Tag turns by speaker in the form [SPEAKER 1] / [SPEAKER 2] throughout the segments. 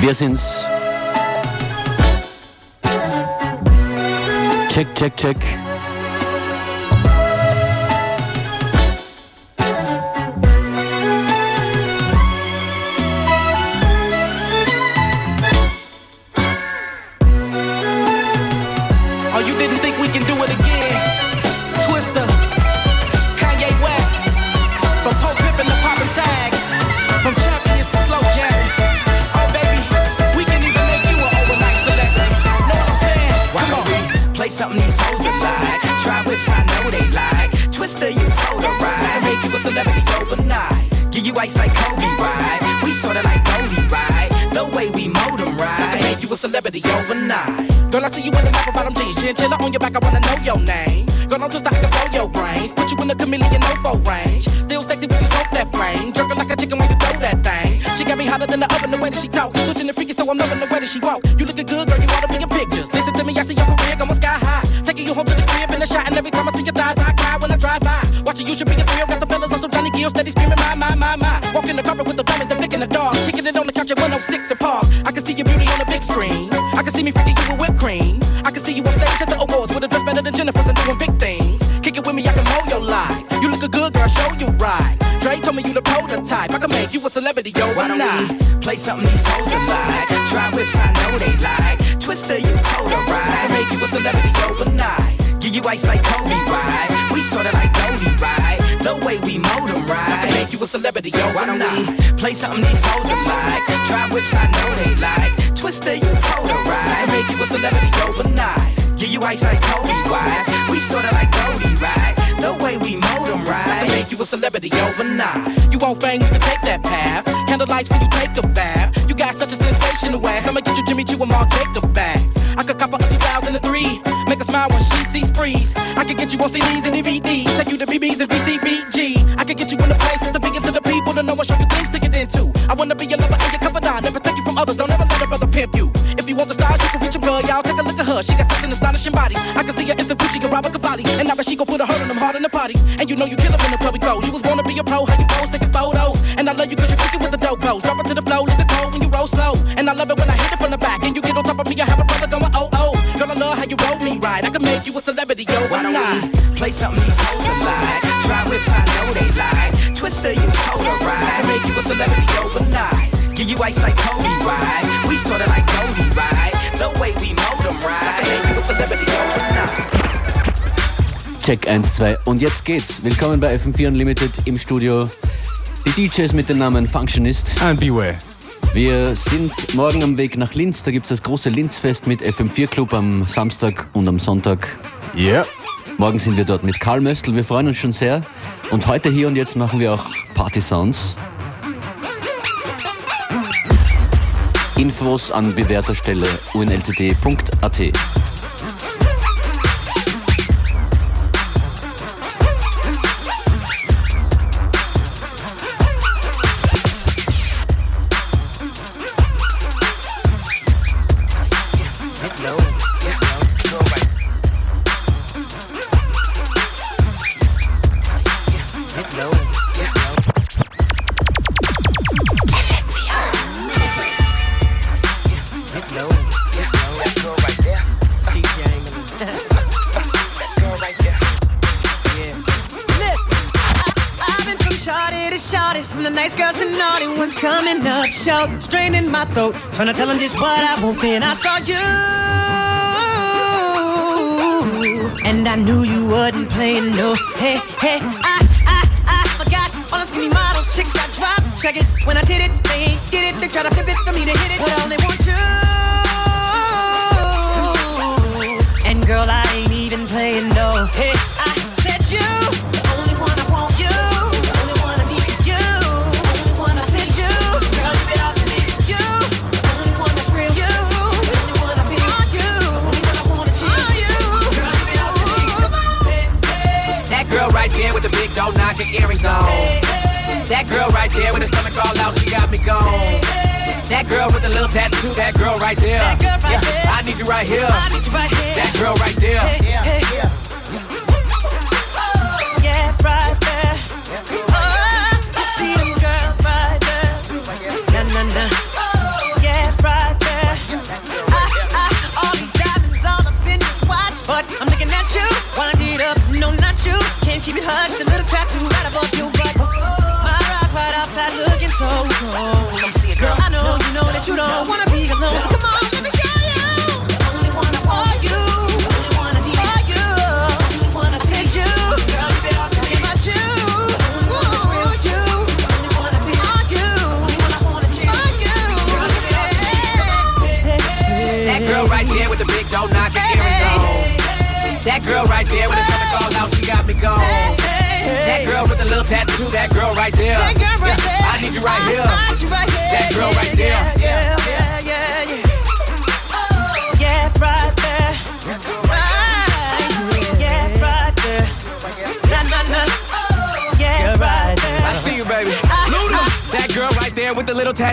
[SPEAKER 1] Wir sind's. Check, check, check.
[SPEAKER 2] Overnight. Girl, I see you in the apple bottom jeans, chinchilla on your back. I wanna know your name. Like
[SPEAKER 3] Kobe, right? We sorta like Goldie, ride. The way we mold them,
[SPEAKER 2] I can make you a celebrity yo.
[SPEAKER 3] Why don't we play something these hoes are like? Try whips, I know they like. Twister, you told her right.
[SPEAKER 2] Make you a celebrity overnight.
[SPEAKER 3] Give you ice like Kobe, ride. We sorta like Goldie, right? The way we mold them, right.
[SPEAKER 2] I can make you a celebrity overnight. You won't fame, you can take that path. Candle lights when you take a bath. You got such a sensational ass. I'ma get you Jimmy Choo and Marc Jacob bags. I could cop a 2003. Make her smile when she sees freeze. I could get you on CDs and DVDs. Take you to BBs and BCBG. I could get you in the places to be into the people to know and show you things to get into. I wanna be your lover and your confidant. Never take you from others. Don't ever let a brother pimp you. If you want the stars, you can reach a girl. Y'all take a look at her. She got such an astonishing body. I can see her in some Gucci and Robert Cavalli. And now she gon' put a hurt on them hard in the party. And you know you kill in the public goes. You was born to be a pro. How you pose, taking photos. And I love you cause you freaking with the dope goes. Drop it to the flow, look cold when you roll slow. And I love it when I hit it from the back. And you get on top of me. I have a brother going oh oh. Girl, I love how you roll me right. I can make you a celebrity yo,
[SPEAKER 3] Why don't play something these hoes like? Try whips, I know they like. Twister, you told her
[SPEAKER 2] I
[SPEAKER 3] right.
[SPEAKER 2] can make you a celebrity overnight.
[SPEAKER 3] Give you ice like Kobe, ride. We sorta like Goldie, ride. The way we mold them, right?
[SPEAKER 2] Make you a celebrity overnight.
[SPEAKER 1] Check 1, 2 und jetzt geht's. Willkommen bei FM4 Unlimited im Studio. Die DJs mit dem Namen Functionist.
[SPEAKER 4] And beware.
[SPEAKER 1] Wir sind morgen am Weg nach Linz. Da gibt's das große Linzfest mit FM4 Club am Samstag und am Sonntag.
[SPEAKER 4] Yeah.
[SPEAKER 1] Morgen sind wir dort mit Karl Möstl. Wir freuen uns schon sehr. Und heute hier und jetzt machen wir auch Party Sounds. Infos an bewährter Stelle unltd.at.
[SPEAKER 5] trying to tell them just what I want. Then I saw you, and I knew you wasn't playing no. Hey,
[SPEAKER 3] right there. That girl right yeah,
[SPEAKER 5] there.
[SPEAKER 3] I need you right here.
[SPEAKER 5] I need you right here.
[SPEAKER 3] That girl right there.
[SPEAKER 5] Hey.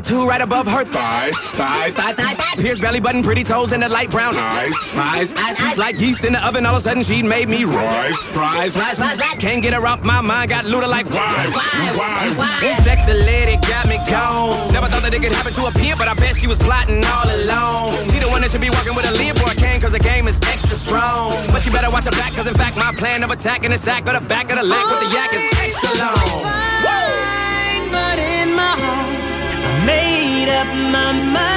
[SPEAKER 5] Tattoo right above her thigh. Thigh, thigh, Thigh, thigh. Pierced belly button,
[SPEAKER 6] pretty toes,
[SPEAKER 5] and the light
[SPEAKER 6] brown
[SPEAKER 5] eyes.
[SPEAKER 6] Eyes, eyes, eyes. Like yeast in the oven, all of a sudden she made me rise. Rise, rise, rise. Can't get her off my mind, got Luda like why? why, why? This sexy lady got me gone. Never thought that it could happen to a pimp, but I bet she was plotting all
[SPEAKER 5] alone. She the one that should be walking with a or a cane, cause the
[SPEAKER 6] game is extra
[SPEAKER 5] strong. But you
[SPEAKER 6] better
[SPEAKER 5] watch her back, cause
[SPEAKER 6] in fact, my plan of attacking the sack or the back of the leg with the yak
[SPEAKER 5] is extra long. Up my mind.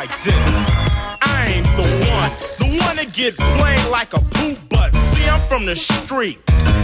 [SPEAKER 5] like this. I ain't the one, the
[SPEAKER 7] one that
[SPEAKER 5] get played like a poop butt. See, I'm from the street,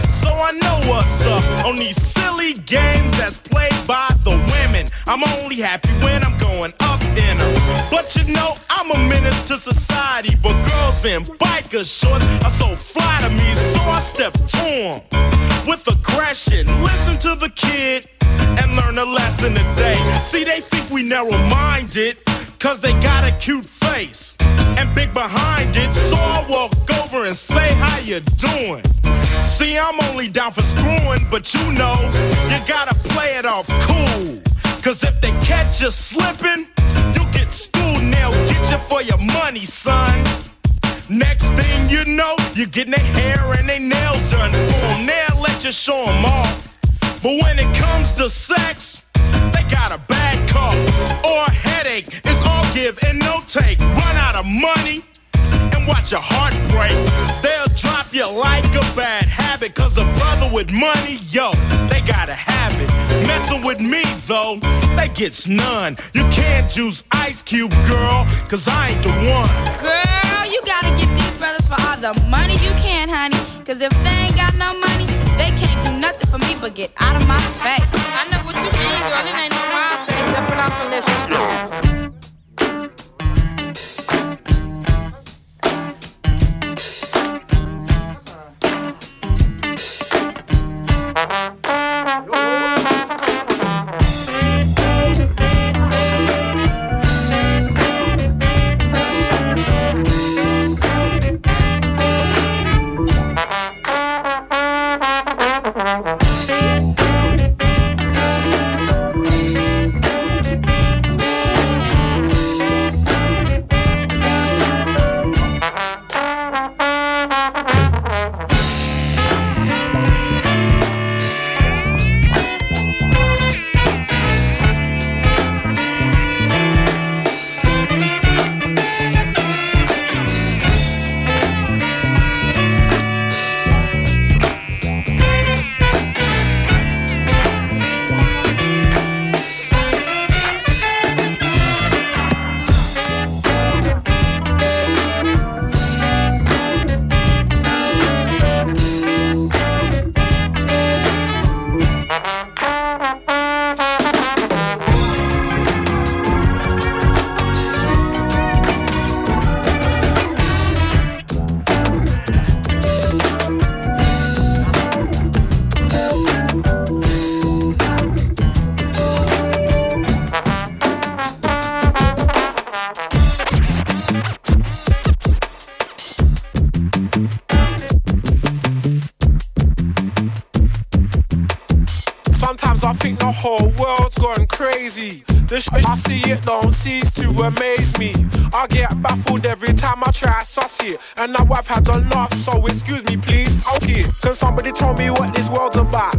[SPEAKER 5] so I know what's up on these silly games that's played by the women. I'm only happy when I'm going up in her. But you
[SPEAKER 7] know, I'm
[SPEAKER 5] a menace to society. But girls in biker shorts are so fly to me, so I step to them with aggression. Listen to the kid and learn a lesson today. See, they think we narrow minded, cause they got a cute face and big behind it. So I walk over and say, How you doing? See, I'm only down for screwing, but you know, you
[SPEAKER 6] gotta play it off cool. Cause if they catch you slipping, you get schooled now. Get you for your money, son. Next thing you know, you're
[SPEAKER 5] getting their hair and their nails done for. Now let you show them off. But when it comes to sex, they got a bad cough or a headache. It's all give and no
[SPEAKER 6] take. Run out of
[SPEAKER 5] money watch your heart break.
[SPEAKER 6] They'll drop you
[SPEAKER 5] like a bad
[SPEAKER 6] habit, cause a brother with money, yo, they gotta have it. Messing with me, though, they
[SPEAKER 8] gets none. You can't use Ice Cube, girl, cause I ain't the one.
[SPEAKER 9] Girl, you gotta get these brothers for all the money you can, honey, cause if they ain't got no money, they can't do nothing for me but get out of my face.
[SPEAKER 10] I know what you mean, girl, it ain't no wild thing. Jumping off a.
[SPEAKER 11] I get baffled every time I try to suss it. And now I've had enough, so excuse me please. Okay, can somebody tell me what this world's about?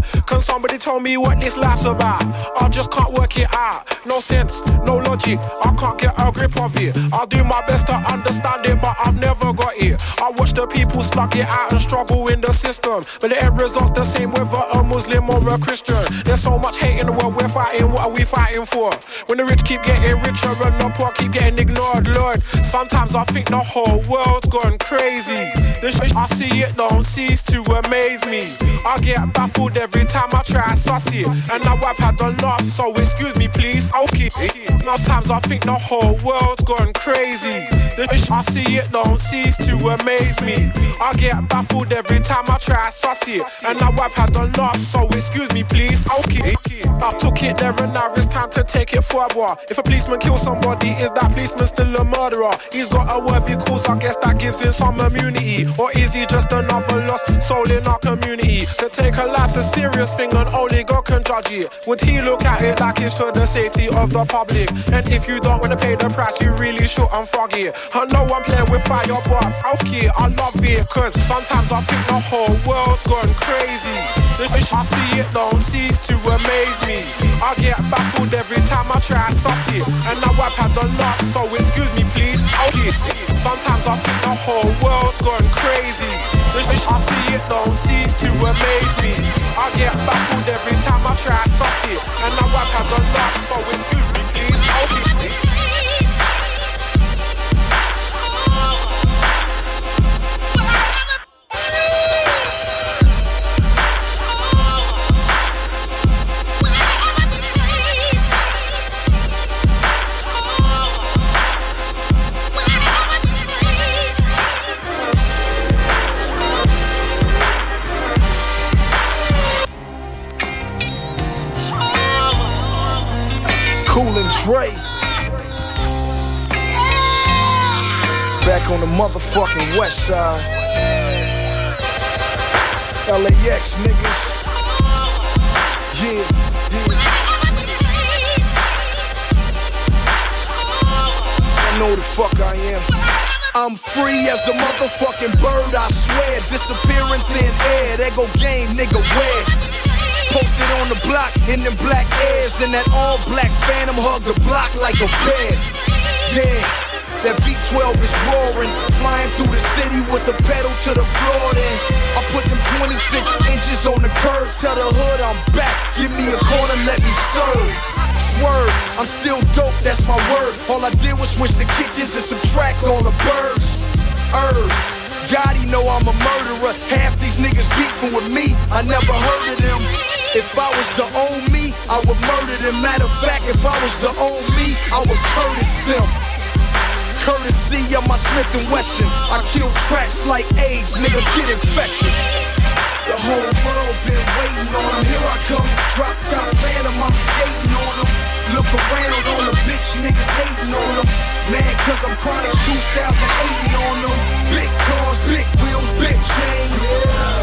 [SPEAKER 11] Tell me what this life's about? I just can't work it out. No sense, no logic. I can't get a grip of it. I'll do my best to understand it, but I've never got it. I watch the people slug it out and struggle in the system. But the end result's the same whether a Muslim or a Christian. There's so much hate in the world, we're fighting. What are we fighting for? When the rich keep getting richer and the poor keep getting ignored, Lord. Sometimes I think the whole world's gone crazy. Shit I see it don't cease to amaze me. I get baffled every time I try suss it. And now I've had enough, so excuse me please. Okay. Sometimes I think the whole world's gone crazy. The I see it don't cease to amaze me. I get baffled every time I try it. And now I've had enough, so excuse me please. Okay. I took it there and now it's time to take it further. If a policeman kills somebody, is that policeman still a murderer? He's got a worthy cause, I guess that gives him some immunity. Or is he just another lost soul in our community? To take a life's a serious thing and only God can judge it. Would he look at it like it's for the safety of the public? And if you don't wanna pay the price, you really shouldn't frog it. I know I'm playing with fire, but fuck it, I love it. Cause sometimes I think the whole world's gone crazy. I see it don't cease to amaze me. I get baffled every time I try to suss it. And now I've had enough, so excuse me please. Okay. Sometimes I think the whole world's gone crazy. I see it don't cease to amaze me. I get baffled every time I try to suss it. And now I've had enough, so excuse me please. Okay.
[SPEAKER 12] Cool Dre. Back on the motherfucking west side. LAX niggas. Yeah. I know the fuck I am. I'm free as a motherfucking bird, I swear. Disappearing thin air. There go game, nigga, where? Posted on the block in them black airs, and that all black phantom hug the block like a bear. Yeah, that V12 is roaring, flying through the city with the pedal to the floor. Then I put them 26 inches on the curb, tell the hood I'm back. Give me a corner, let me serve. Swerve, I'm still dope, that's my word. All I did was switch the kitchens and subtract all the birds. Earth. God, he know I'm a murderer. Half these niggas beefing with me, I never heard of them. If I was to own me, I would murder them. Matter of fact, if I was to own me, I would Curtis them. Courtesy of my Smith and Wesson, I kill tracks like AIDS, nigga get infected. The whole world been waiting on him. Here I come, drop top phantom, I'm skating on him. Look around, all the bitch niggas hating on him. Man, cause I'm chronic 2008 on them. Big cars, big wheels, big chains.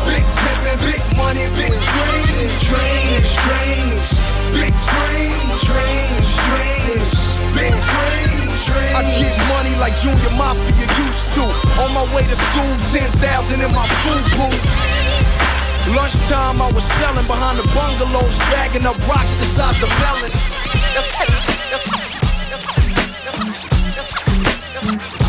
[SPEAKER 12] Big pimpin', big money, big dreams. Dreams, dreams. Big dreams, dreams, dreams. Big dreams, dreams. I get money like Junior Mafia used to. On my way to school, 10,000 in my food booth. Lunchtime, I was selling behind the bungalows, bagging up rocks the size of melons. That's, that's, that's,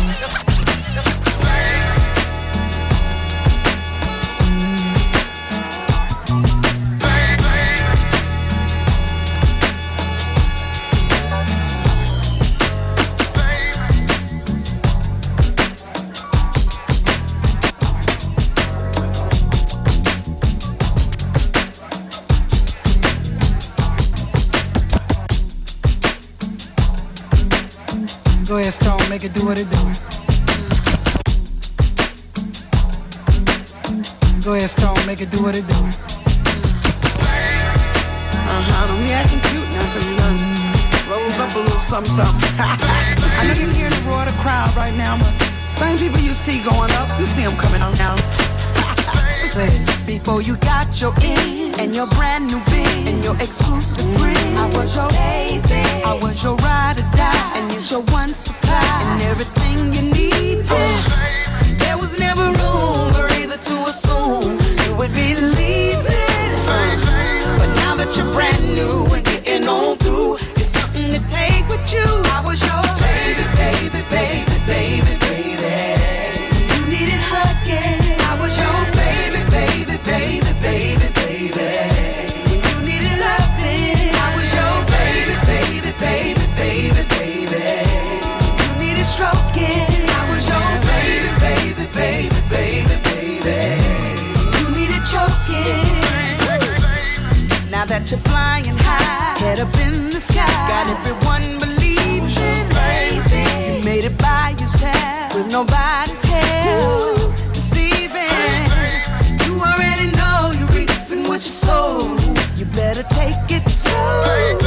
[SPEAKER 13] Go ahead, Stone, make it do what it do. Go ahead, Stone, make it do what it do.
[SPEAKER 14] Uh-huh, don't be acting cute now, cause you done rose up a little something, something. I know you're hearing the roar of the crowd right now, but same people you see going up, you see them coming on down.
[SPEAKER 13] Say.
[SPEAKER 14] Before you got your in and your brand new bin and your exclusive friend. I was your baby. I was your ride or die. And it's your one supply. And everything you need. Yeah. There was never room for either to assume you would be leaving. But now that you're brand new and getting on through, it's something to take with you. I was your baby, baby, baby, high, up in the sky, got everyone believing. You made it by yourself with nobody's help. Deceiving. You already know you're reaping what you sow. You better take it slow.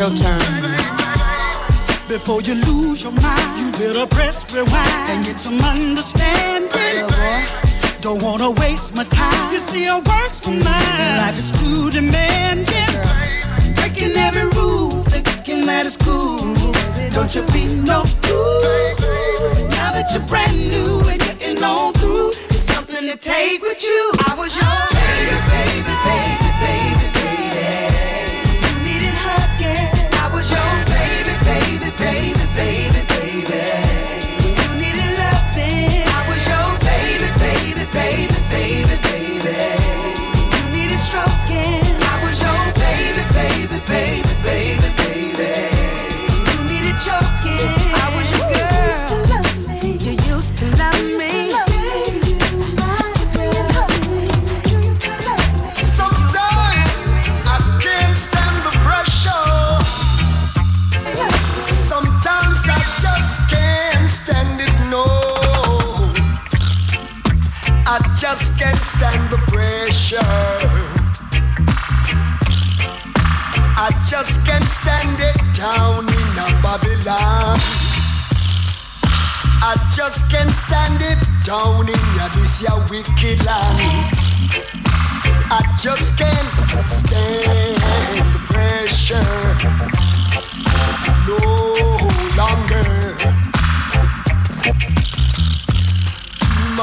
[SPEAKER 14] Your turn.
[SPEAKER 13] Before you lose your mind, you better press rewind and get some understanding. Don't wanna waste my time. You see, I works for mine. Life is too demanding. Breaking every rule, thinking that it's cool. Don't you be no fool. Now that you're brand new and getting on through, it's something to take with you.
[SPEAKER 14] I was your baby, baby, baby, baby, I
[SPEAKER 15] just can't stand the pressure. I just can't stand it down in a Babylon. I just can't stand it down in ya this ya wicked land. I just can't stand the pressure no longer.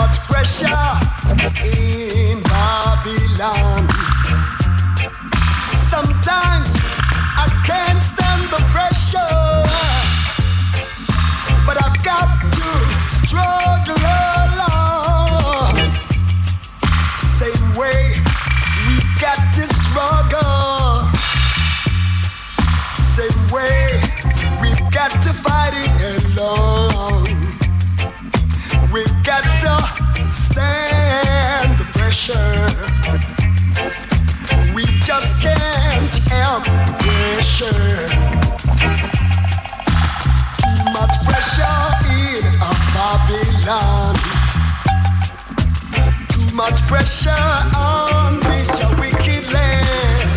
[SPEAKER 15] Much pressure in Babylon. Sometimes I can't stand the pressure, but I've got to struggle along. Same way we got to struggle. Same way we've got to fight it stand the pressure. We just can't help the pressure. Too much pressure in a Babylon. Too much pressure on this wicked land.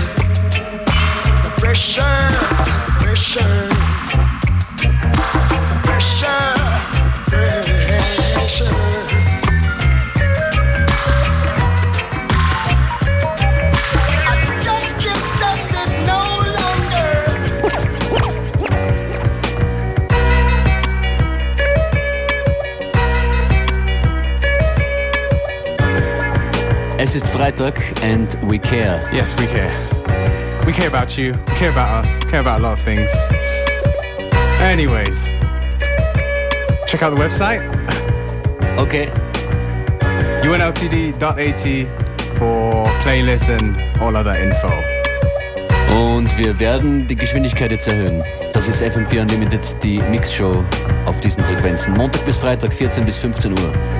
[SPEAKER 15] The pressure, the pressure, the pressure, the pressure.
[SPEAKER 1] Freitag and we care.
[SPEAKER 16] Yes, we care. We care about you. We care about us. We care about a lot of things. Anyways, check out the website.
[SPEAKER 1] Okay.
[SPEAKER 16] unltd.at for playlists and all other info.
[SPEAKER 1] Und wir werden die Geschwindigkeit jetzt erhöhen. Das ist FM4 Unlimited, die Mixshow auf diesen Frequenzen. Montag bis Freitag, 14 bis 15 Uhr.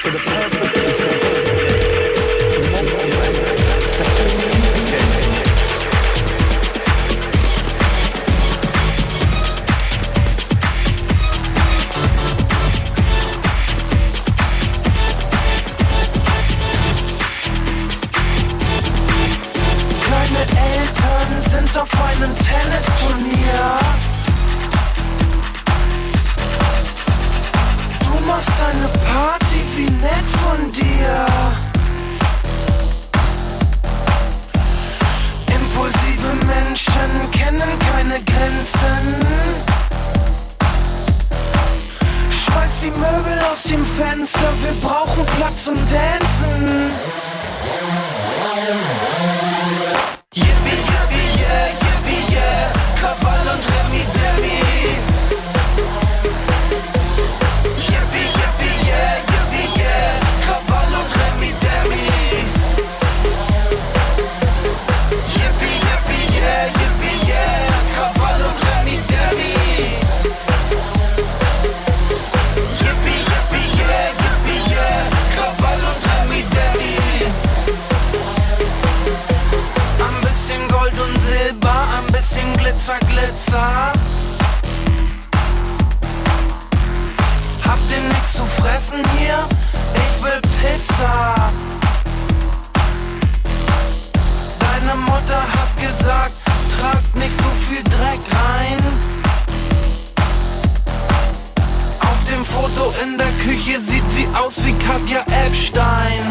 [SPEAKER 3] So the purpose Dreck rein. Auf dem Foto in der Küche sieht sie aus wie Katja Epstein.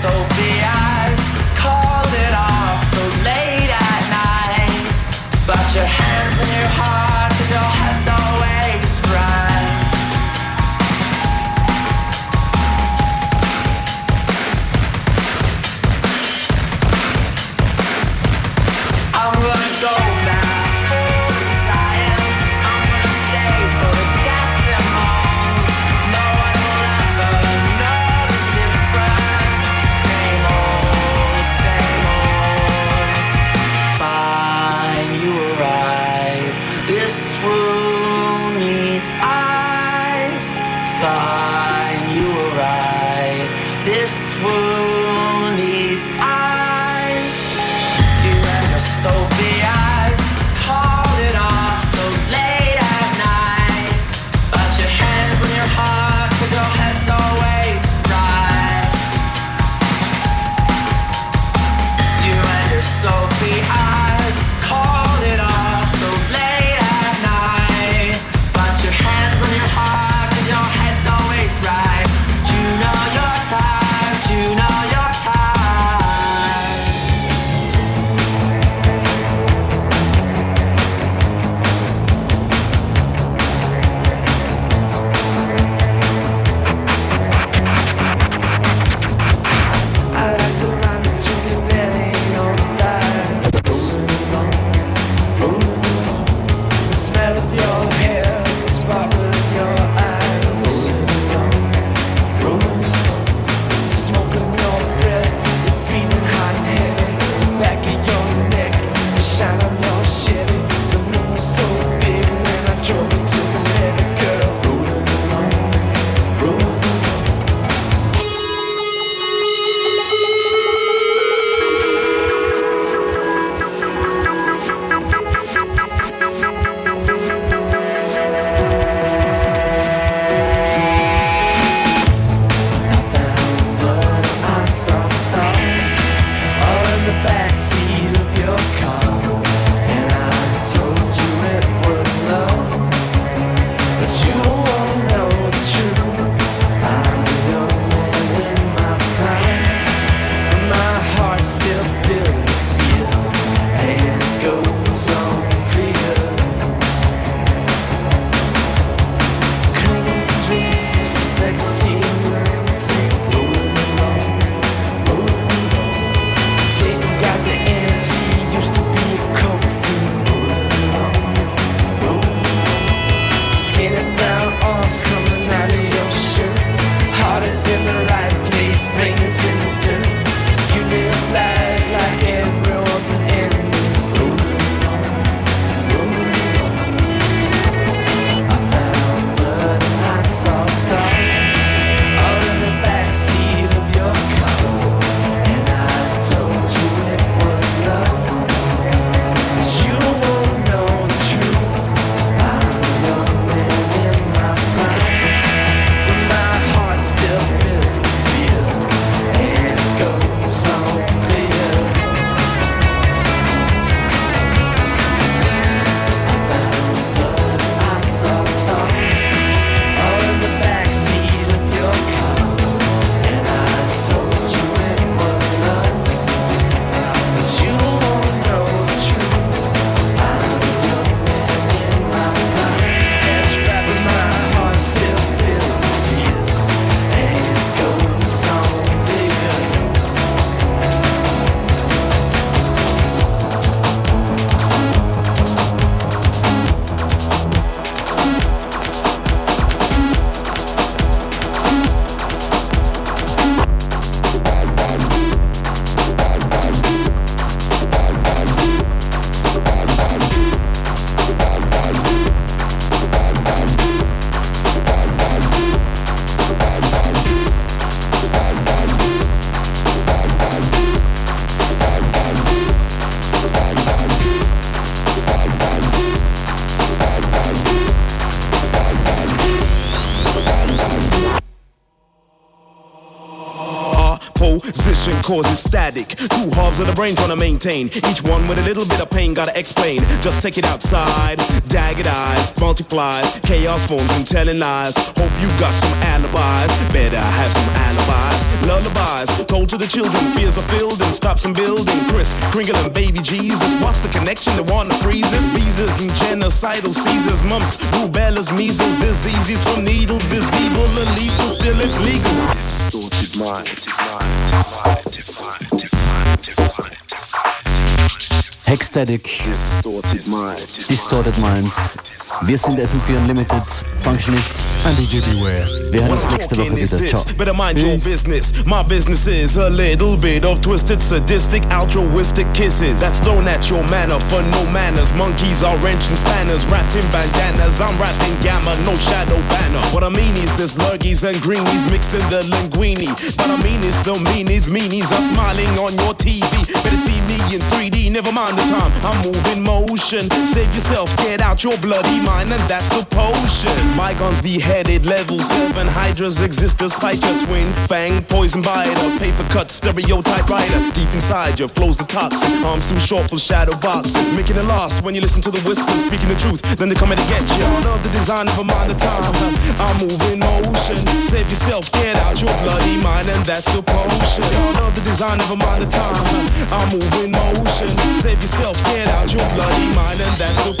[SPEAKER 3] assobiar. Brain
[SPEAKER 8] trying to maintain. Each one with a little bit of pain, gotta explain. Just take it outside. Dagged eyes, multiplies. Chaos forms and telling lies. Hope you got some alibis. Better have some alibis. Lullabies told to the children. Fears are filled and stops and building. Chris, Kringle, and baby Jesus. What's the connection to want to freeze us? Visas and genocidal seizures. Mumps, rubellas, measles, diseases from needles is evil and. Still it's legal. Distorted mind. Mind.
[SPEAKER 1] Distorted Minds. Wir sind FM4 Unlimited, Functionist.
[SPEAKER 16] And DJ Beware.
[SPEAKER 1] Wir hören
[SPEAKER 8] What
[SPEAKER 1] uns nächste Woche wieder. Ciao.
[SPEAKER 8] Better mind your business. My business is a little bit of twisted, sadistic, altruistic kisses. That's thrown at your manner for no manners. Monkeys are wrenching spanners, wrapped in bandanas. I'm rapping gamma, no shadow banner. What I mean is there's lurgies and greenies mixed in the linguine. But I mean is the meanies, meanies are smiling on your TV. Better see me in 3D, never mind the time. I'm moving motion. Save yourself, get out your bloody mind, and that's the potion. My guns beheaded, level seven hydras exist despite your twin fang poison biter, paper cut stereotype writer. Deep inside your flows the toxin. Arms too short for shadow boxing, making it lost when you listen to the whispers, speaking the truth. Then they come in to get you. Love the design of a mind of time. I'm moving motion. Save yourself, get out your bloody mind, and that's the potion. Love the design of a mind of time. I'm moving motion. Save yourself, get out your bloody mind, and that's the